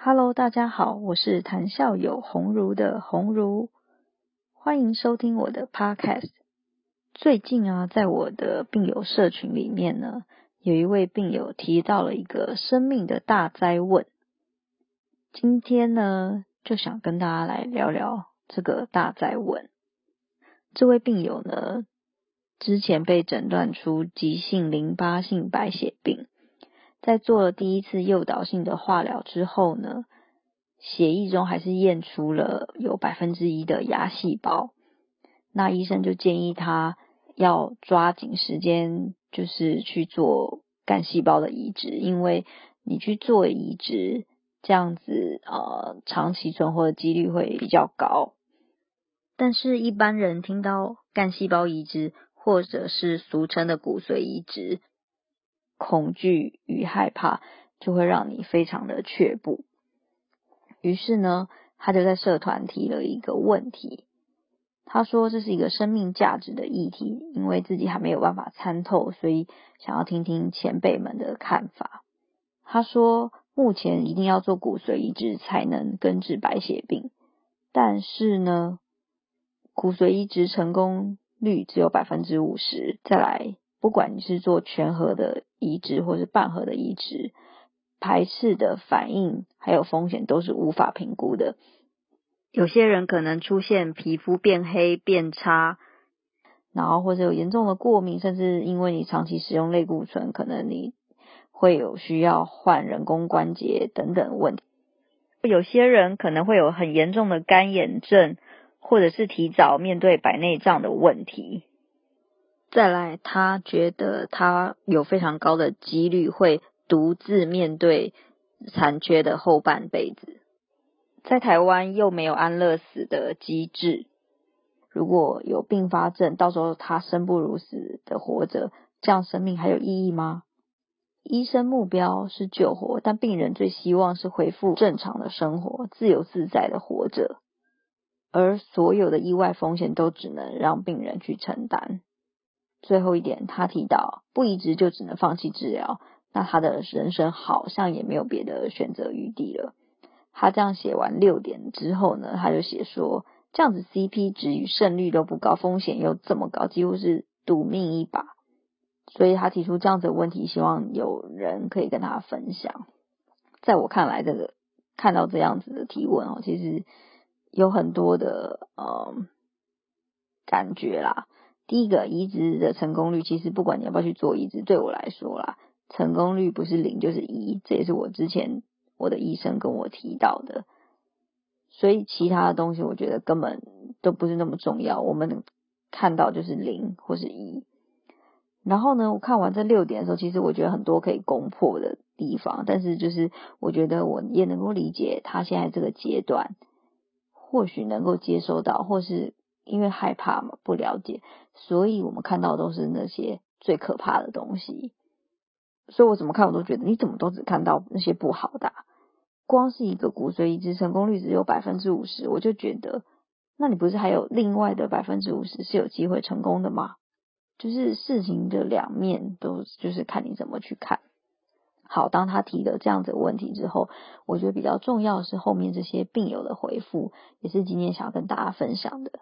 Hello，大家好，我是谈笑有鸿儒的鸿儒，欢迎收听我的 Podcast。最近啊，在我的病友社群里面呢，有一位病友提到了一个生命的大灾问。今天呢，就想跟大家来聊聊这个大灾问。这位病友呢，之前被诊断出急性淋巴性白血病。在做了第一次诱导性的化疗之后呢，血液中还是验出了有百分之一的牙细胞。那医生就建议他要抓紧时间，就是去做干细胞的移植，因为你去做移植，这样子呃长期存活的几率会比较高。但是，一般人听到干细胞移植，或者是俗称的骨髓移植。恐惧与害怕就会让你非常的却步。于是呢，他就在社团提了一个问题。他说这是一个生命价值的议题，因为自己还没有办法参透，所以想要听听前辈们的看法。他说，目前一定要做骨髓移植才能根治白血病，但是呢，骨髓移植成功率只有百分之五十。再来。不管你是做全核的移植或是半核的移植，排斥的反应还有风险都是无法评估的。有些人可能出现皮肤变黑变差，然后或者有严重的过敏，甚至因为你长期使用类固醇，可能你会有需要换人工关节等等问题。有些人可能会有很严重的干眼症，或者是提早面对白内障的问题。再来，他觉得他有非常高的几率会独自面对残缺的后半辈子。在台湾又没有安乐死的机制，如果有并发症，到时候他生不如死的活着，这样生命还有意义吗？医生目标是救活，但病人最希望是恢复正常的生活，自由自在的活着，而所有的意外风险都只能让病人去承担。最后一点，他提到不移植就只能放弃治疗，那他的人生好像也没有别的选择余地了。他这样写完六点之后呢，他就写说，这样子 CP 值与胜率都不高，风险又这么高，几乎是赌命一把。所以他提出这样子的问题，希望有人可以跟他分享。在我看来，这个看到这样子的提问哦，其实有很多的呃感觉啦。第一个移植的成功率，其实不管你要不要去做移植，对我来说啦，成功率不是零就是一，这也是我之前我的医生跟我提到的。所以其他的东西，我觉得根本都不是那么重要。我们看到就是零或是一。然后呢，我看完这六点的时候，其实我觉得很多可以攻破的地方，但是就是我觉得我也能够理解他现在这个阶段，或许能够接收到，或是。因为害怕嘛，不了解，所以我们看到都是那些最可怕的东西。所以我怎么看我都觉得，你怎么都只看到那些不好的？光是一个骨髓移植成功率只有百分之五十，我就觉得，那你不是还有另外的百分之五十是有机会成功的吗？就是事情的两面都就是看你怎么去看。好，当他提了这样子的问题之后，我觉得比较重要的是后面这些病友的回复，也是今天想要跟大家分享的。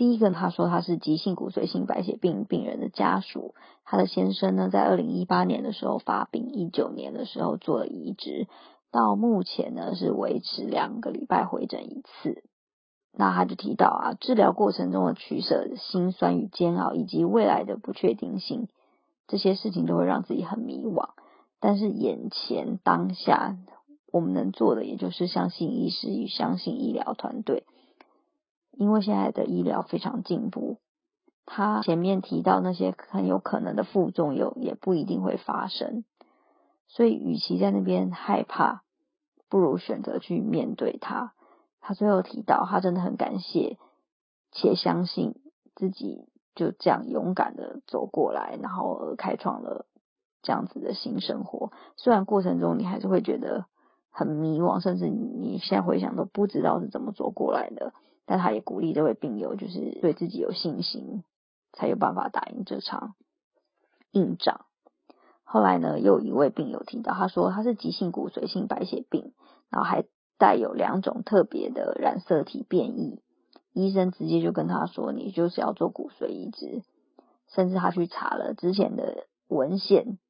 第一个，他说他是急性骨髓性白血病病人的家属，他的先生呢，在二零一八年的时候发病，一九年的时候做了移植，到目前呢是维持两个礼拜回诊一次。那他就提到啊，治疗过程中的取舍、心酸与煎熬，以及未来的不确定性，这些事情都会让自己很迷惘。但是眼前当下，我们能做的，也就是相信医师与相信医疗团队。因为现在的医疗非常进步，他前面提到那些很有可能的副作用也不一定会发生，所以与其在那边害怕，不如选择去面对它。他最后提到，他真的很感谢且相信自己就这样勇敢的走过来，然后开创了这样子的新生活。虽然过程中你还是会觉得很迷惘，甚至你现在回想都不知道是怎么走过来的。但他也鼓励这位病友，就是对自己有信心，才有办法打赢这场硬仗。后来呢，又一位病友提到，他说他是急性骨髓性白血病，然后还带有两种特别的染色体变异。医生直接就跟他说：“你就是要做骨髓移植。”甚至他去查了之前的文献，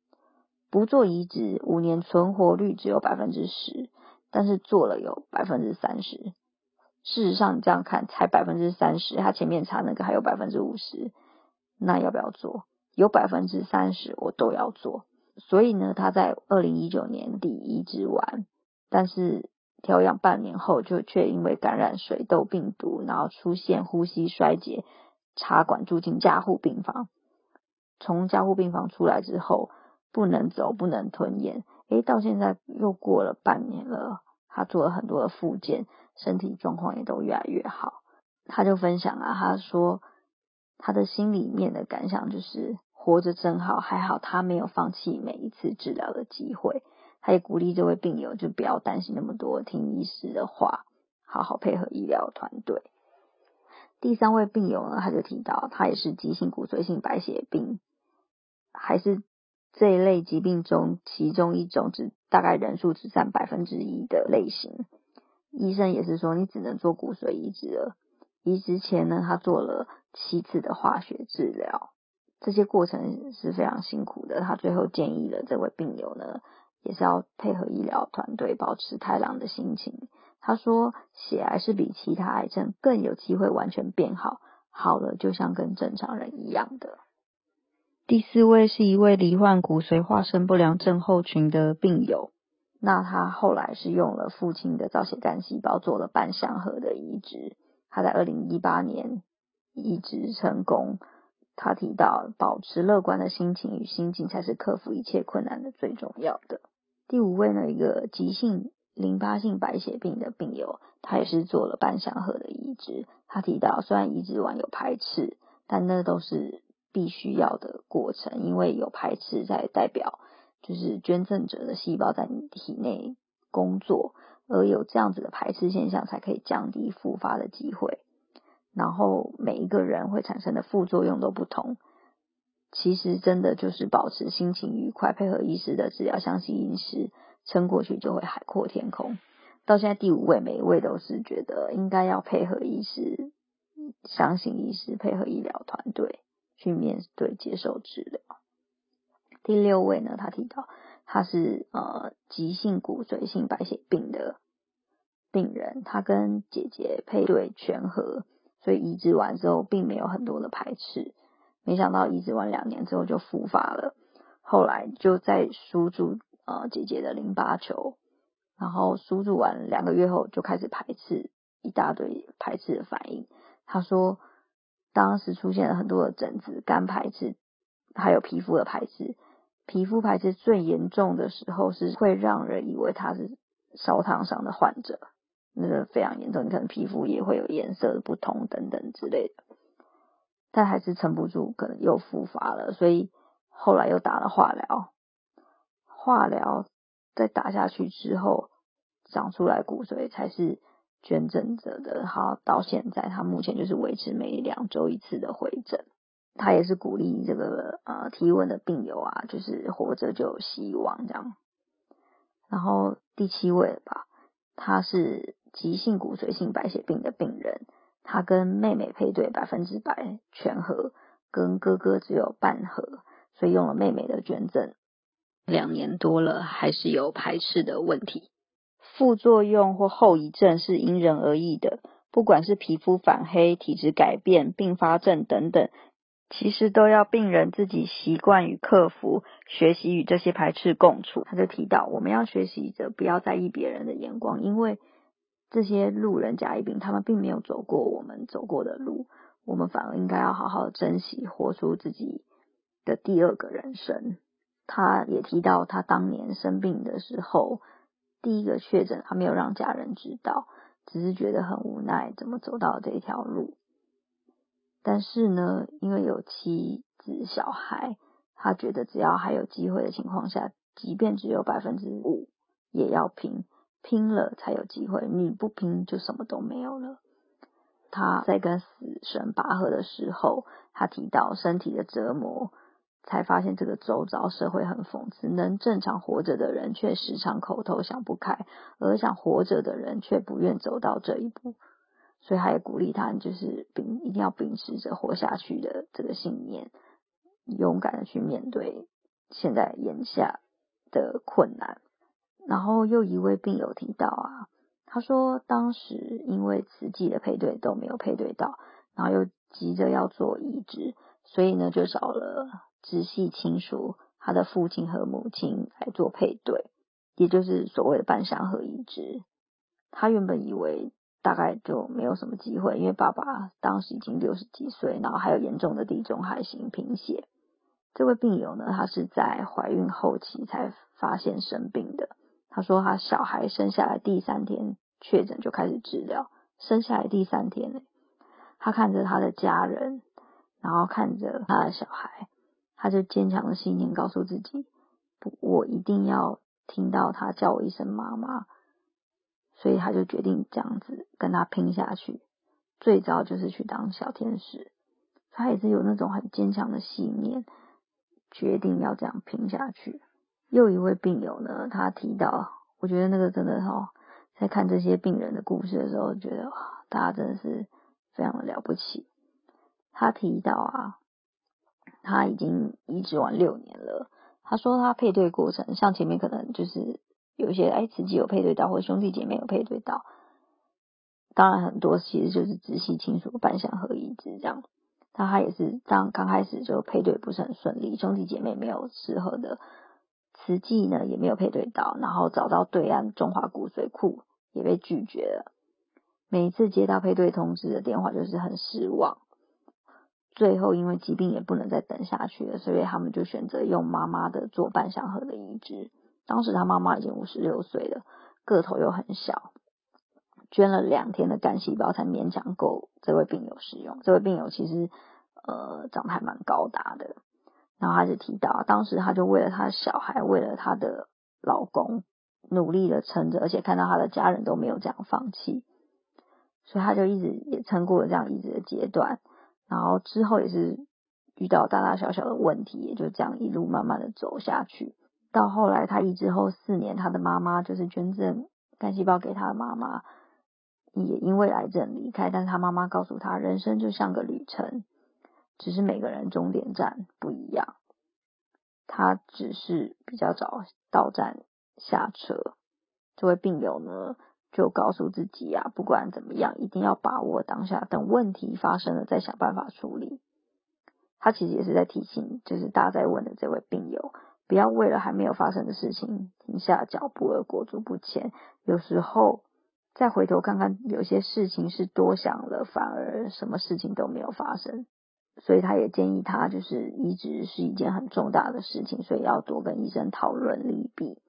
不做移植五年存活率只有百分之十，但是做了有百分之三十。事实上，你这样看才百分之三十，他前面查那个还有百分之五十，那要不要做？有百分之三十，我都要做。所以呢，他在二零一九年底移植完，但是调养半年后，就却因为感染水痘病毒，然后出现呼吸衰竭，插管住进加护病房。从加护病房出来之后，不能走，不能吞咽。诶，到现在又过了半年了，他做了很多的复健，身体状况也都越来越好。他就分享啊，他说他的心里面的感想就是。活着真好，还好他没有放弃每一次治疗的机会。他也鼓励这位病友，就不要担心那么多，听医师的话，好好配合医疗团队。第三位病友呢，他就提到，他也是急性骨髓性白血病，还是这一类疾病中其中一种，只大概人数只占百分之一的类型。医生也是说，你只能做骨髓移植了。移植前呢，他做了七次的化学治疗。这些过程是非常辛苦的。他最后建议了这位病友呢，也是要配合医疗团队，保持开朗的心情。他说，血癌是比其他癌症更有机会完全变好，好了就像跟正常人一样的。第四位是一位罹患骨髓化生不良症候群的病友，那他后来是用了父亲的造血干细胞做了半相合的移植，他在二零一八年移植成功。他提到，保持乐观的心情与心境才是克服一切困难的最重要的。第五位呢，一个急性淋巴性白血病的病友，他也是做了半相合的移植。他提到，虽然移植完有排斥，但那都是必须要的过程，因为有排斥在代表就是捐赠者的细胞在你体内工作，而有这样子的排斥现象，才可以降低复发的机会。然后每一个人会产生的副作用都不同，其实真的就是保持心情愉快，配合医师的治疗，相信医师，撑过去就会海阔天空。到现在第五位，每一位都是觉得应该要配合医师，相信医师，配合医疗团队去面对接受治疗。第六位呢，他提到他是呃急性骨髓性白血病的病人，他跟姐姐配对全和。所以移植完之后，并没有很多的排斥。没想到移植完两年之后就复发了，后来就在输注呃姐姐的淋巴球，然后输注完两个月后就开始排斥，一大堆排斥的反应。他说，当时出现了很多的疹子、肝排斥，还有皮肤的排斥。皮肤排斥最严重的时候，是会让人以为他是烧烫伤的患者。那个非常严重，你可能皮肤也会有颜色的不同等等之类的，但还是撑不住，可能又复发了，所以后来又打了化疗。化疗再打下去之后，长出来骨髓才是捐赠者的。好，到现在他目前就是维持每两周一次的回诊。他也是鼓励这个呃提问的病友啊，就是活着就有希望这样。然后第七位吧，他是。急性骨髓性白血病的病人，他跟妹妹配对百分之百全合，跟哥哥只有半合，所以用了妹妹的捐赠。两年多了，还是有排斥的问题。副作用或后遗症是因人而异的，不管是皮肤反黑、体质改变、并发症等等，其实都要病人自己习惯与克服，学习与这些排斥共处。他就提到，我们要学习着不要在意别人的眼光，因为。这些路人甲乙丙，他们并没有走过我们走过的路，我们反而应该要好好珍惜，活出自己的第二个人生。他也提到，他当年生病的时候，第一个确诊，他没有让家人知道，只是觉得很无奈，怎么走到这一条路。但是呢，因为有妻子小孩，他觉得只要还有机会的情况下，即便只有百分之五，也要拼。拼了才有机会，你不拼就什么都没有了。他在跟死神拔河的时候，他提到身体的折磨才发现这个周遭社会很讽刺，能正常活着的人却时常口头想不开，而想活着的人却不愿走到这一步。所以他也鼓励他，就是秉一定要秉持着活下去的这个信念，勇敢的去面对现在眼下的困难。然后又一位病友提到啊，他说当时因为慈济的配对都没有配对到，然后又急着要做移植，所以呢就找了直系亲属，他的父亲和母亲来做配对，也就是所谓的半相合移植。他原本以为。大概就没有什么机会，因为爸爸当时已经六十几岁，然后还有严重的地中海型贫血。这位病友呢，他是在怀孕后期才发现生病的。他说他小孩生下来第三天确诊就开始治疗，生下来第三天呢，他看着他的家人，然后看着他的小孩，他就坚强的信念告诉自己，我一定要听到他叫我一声妈妈。所以他就决定这样子跟他拼下去，最早就是去当小天使。他也是有那种很坚强的信念，决定要这样拼下去。又一位病友呢，他提到，我觉得那个真的哈，在看这些病人的故事的时候，觉得哇，大家真的是非常的了不起。他提到啊，他已经移植完六年了。他说他配对过程，像前面可能就是。有些哎，自己有配对到，或者兄弟姐妹有配对到，当然很多其实就是直系亲属半相合一致这样。但他也是当刚开始就配对不是很顺利，兄弟姐妹没有适合的，慈济呢也没有配对到，然后找到对岸中华骨髓库也被拒绝了。每一次接到配对通知的电话，就是很失望。最后因为疾病也不能再等下去了，所以他们就选择用妈妈的做半相合的移植。当时他妈妈已经五十六岁了，个头又很小，捐了两天的干细胞才勉强够这位病友使用。这位病友其实呃长得还蛮高大的，然后他就提到，当时他就为了他的小孩，为了他的老公，努力的撑着，而且看到他的家人都没有这样放弃，所以他就一直也撑过了这样一直的阶段。然后之后也是遇到大大小小的问题，也就这样一路慢慢的走下去。到后来，他移植后四年，他的妈妈就是捐赠干细胞给他的妈妈，也因为癌症离开。但是他妈妈告诉他，人生就像个旅程，只是每个人终点站不一样。他只是比较早到站下车。这位病友呢，就告诉自己啊，不管怎么样，一定要把握当下，等问题发生了再想办法处理。他其实也是在提醒，就是大家在问的这位病友。不要为了还没有发生的事情停下脚步而裹足不前。有时候再回头看看，有些事情是多想了，反而什么事情都没有发生。所以他也建议他，就是移植是一件很重大的事情，所以要多跟医生讨论利弊。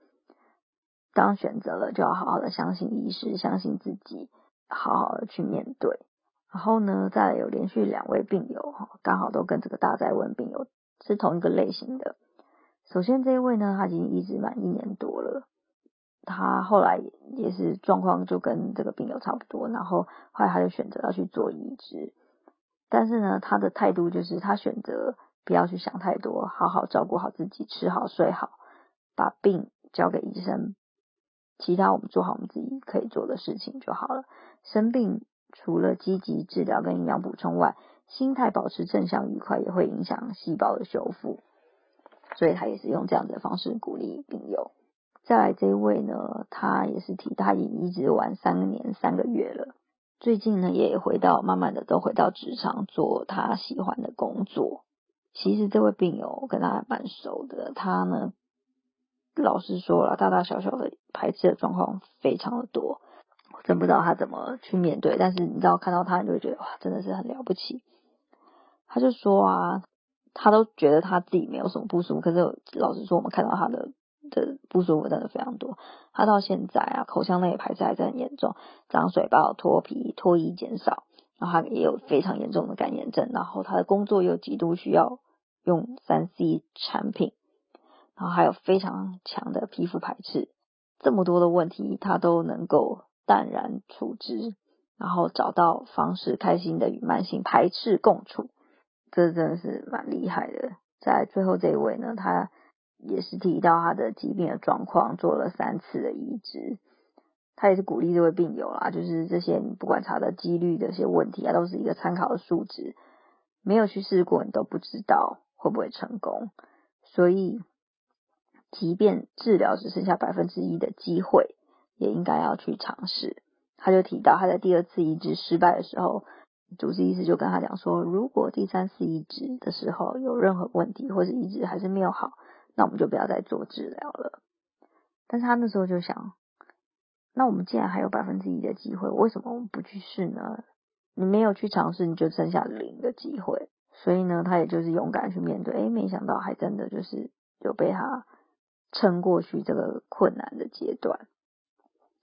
当选择了，就要好好的相信医师，相信自己，好好的去面对。然后呢，再有连续两位病友哈，刚好都跟这个大灾问病友是同一个类型的。首先这一位呢，他已经移植满一年多了，他后来也是状况就跟这个病友差不多，然后后来他就选择要去做移植，但是呢，他的态度就是他选择不要去想太多，好好照顾好自己，吃好睡好，把病交给医生，其他我们做好我们自己可以做的事情就好了。生病除了积极治疗跟营养补充外，心态保持正向愉快也会影响细胞的修复。所以他也是用这样的方式鼓励病友。再来这一位呢，他也是提他已经移植完三年三个月了，最近呢也回到慢慢的都回到职场做他喜欢的工作。其实这位病友我跟他蛮熟的，他呢老实说了，大大小小的排斥的状况非常的多，我真不知道他怎么去面对。但是你知道看到他，你就会觉得哇，真的是很了不起。他就说啊。他都觉得他自己没有什么不舒服，可是老实说，我们看到他的的不舒服真的非常多。他到现在啊，口腔内排斥还是很严重，长水泡、脱皮、脱衣减少，然后他也有非常严重的干眼症，然后他的工作又极度需要用三 C 产品，然后还有非常强的皮肤排斥，这么多的问题他都能够淡然处之，然后找到方式，开心的与慢性排斥共处。这真的是蛮厉害的，在最后这一位呢，他也是提到他的疾病的状况，做了三次的移植。他也是鼓励这位病友啦，就是这些你不管查的几率的一些问题啊，都是一个参考的数值，没有去试过，你都不知道会不会成功。所以，即便治疗只剩下百分之一的机会，也应该要去尝试。他就提到他在第二次移植失败的时候，主治医师就跟他讲说，如果第三次移植的时候有任何问题，或是移植还是没有好，那我们就不要再做治疗了。但是他那时候就想。那我们既然还有百分之一的机会，为什么我们不去试呢？你没有去尝试，你就剩下零的机会。所以呢，他也就是勇敢去面对。诶，没想到还真的就是有被他撑过去这个困难的阶段。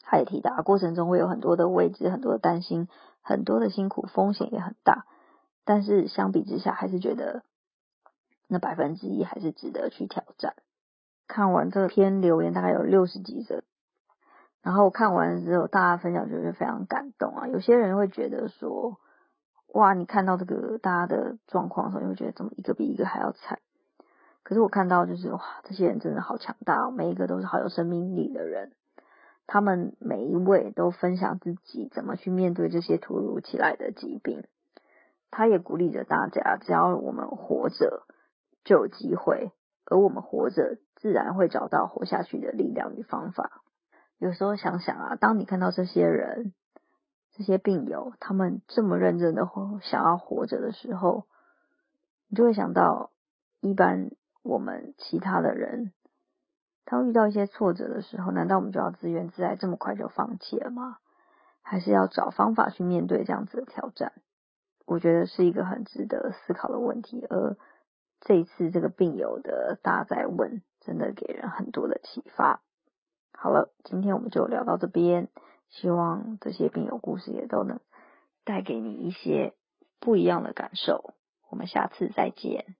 他也提到，过程中会有很多的未知、很多的担心、很多的辛苦，风险也很大。但是相比之下，还是觉得那百分之一还是值得去挑战。看完这篇留言，大概有六十几则。然后看完之后，大家分享就是非常感动啊。有些人会觉得说，哇，你看到这个大家的状况的时候，你会觉得怎么一个比一个还要惨。可是我看到就是哇，这些人真的好强大，哦每一个都是好有生命力的人。他们每一位都分享自己怎么去面对这些突如其来的疾病。他也鼓励着大家，只要我们活着，就有机会，而我们活着，自然会找到活下去的力量与方法。有时候想想啊，当你看到这些人、这些病友，他们这么认真的，想要活着的时候，你就会想到，一般我们其他的人，当遇到一些挫折的时候，难道我们就要自怨自艾，这么快就放弃了吗？还是要找方法去面对这样子的挑战？我觉得是一个很值得思考的问题。而这一次这个病友的大在问，真的给人很多的启发。好了，今天我们就聊到这边。希望这些病友故事也都能带给你一些不一样的感受。我们下次再见。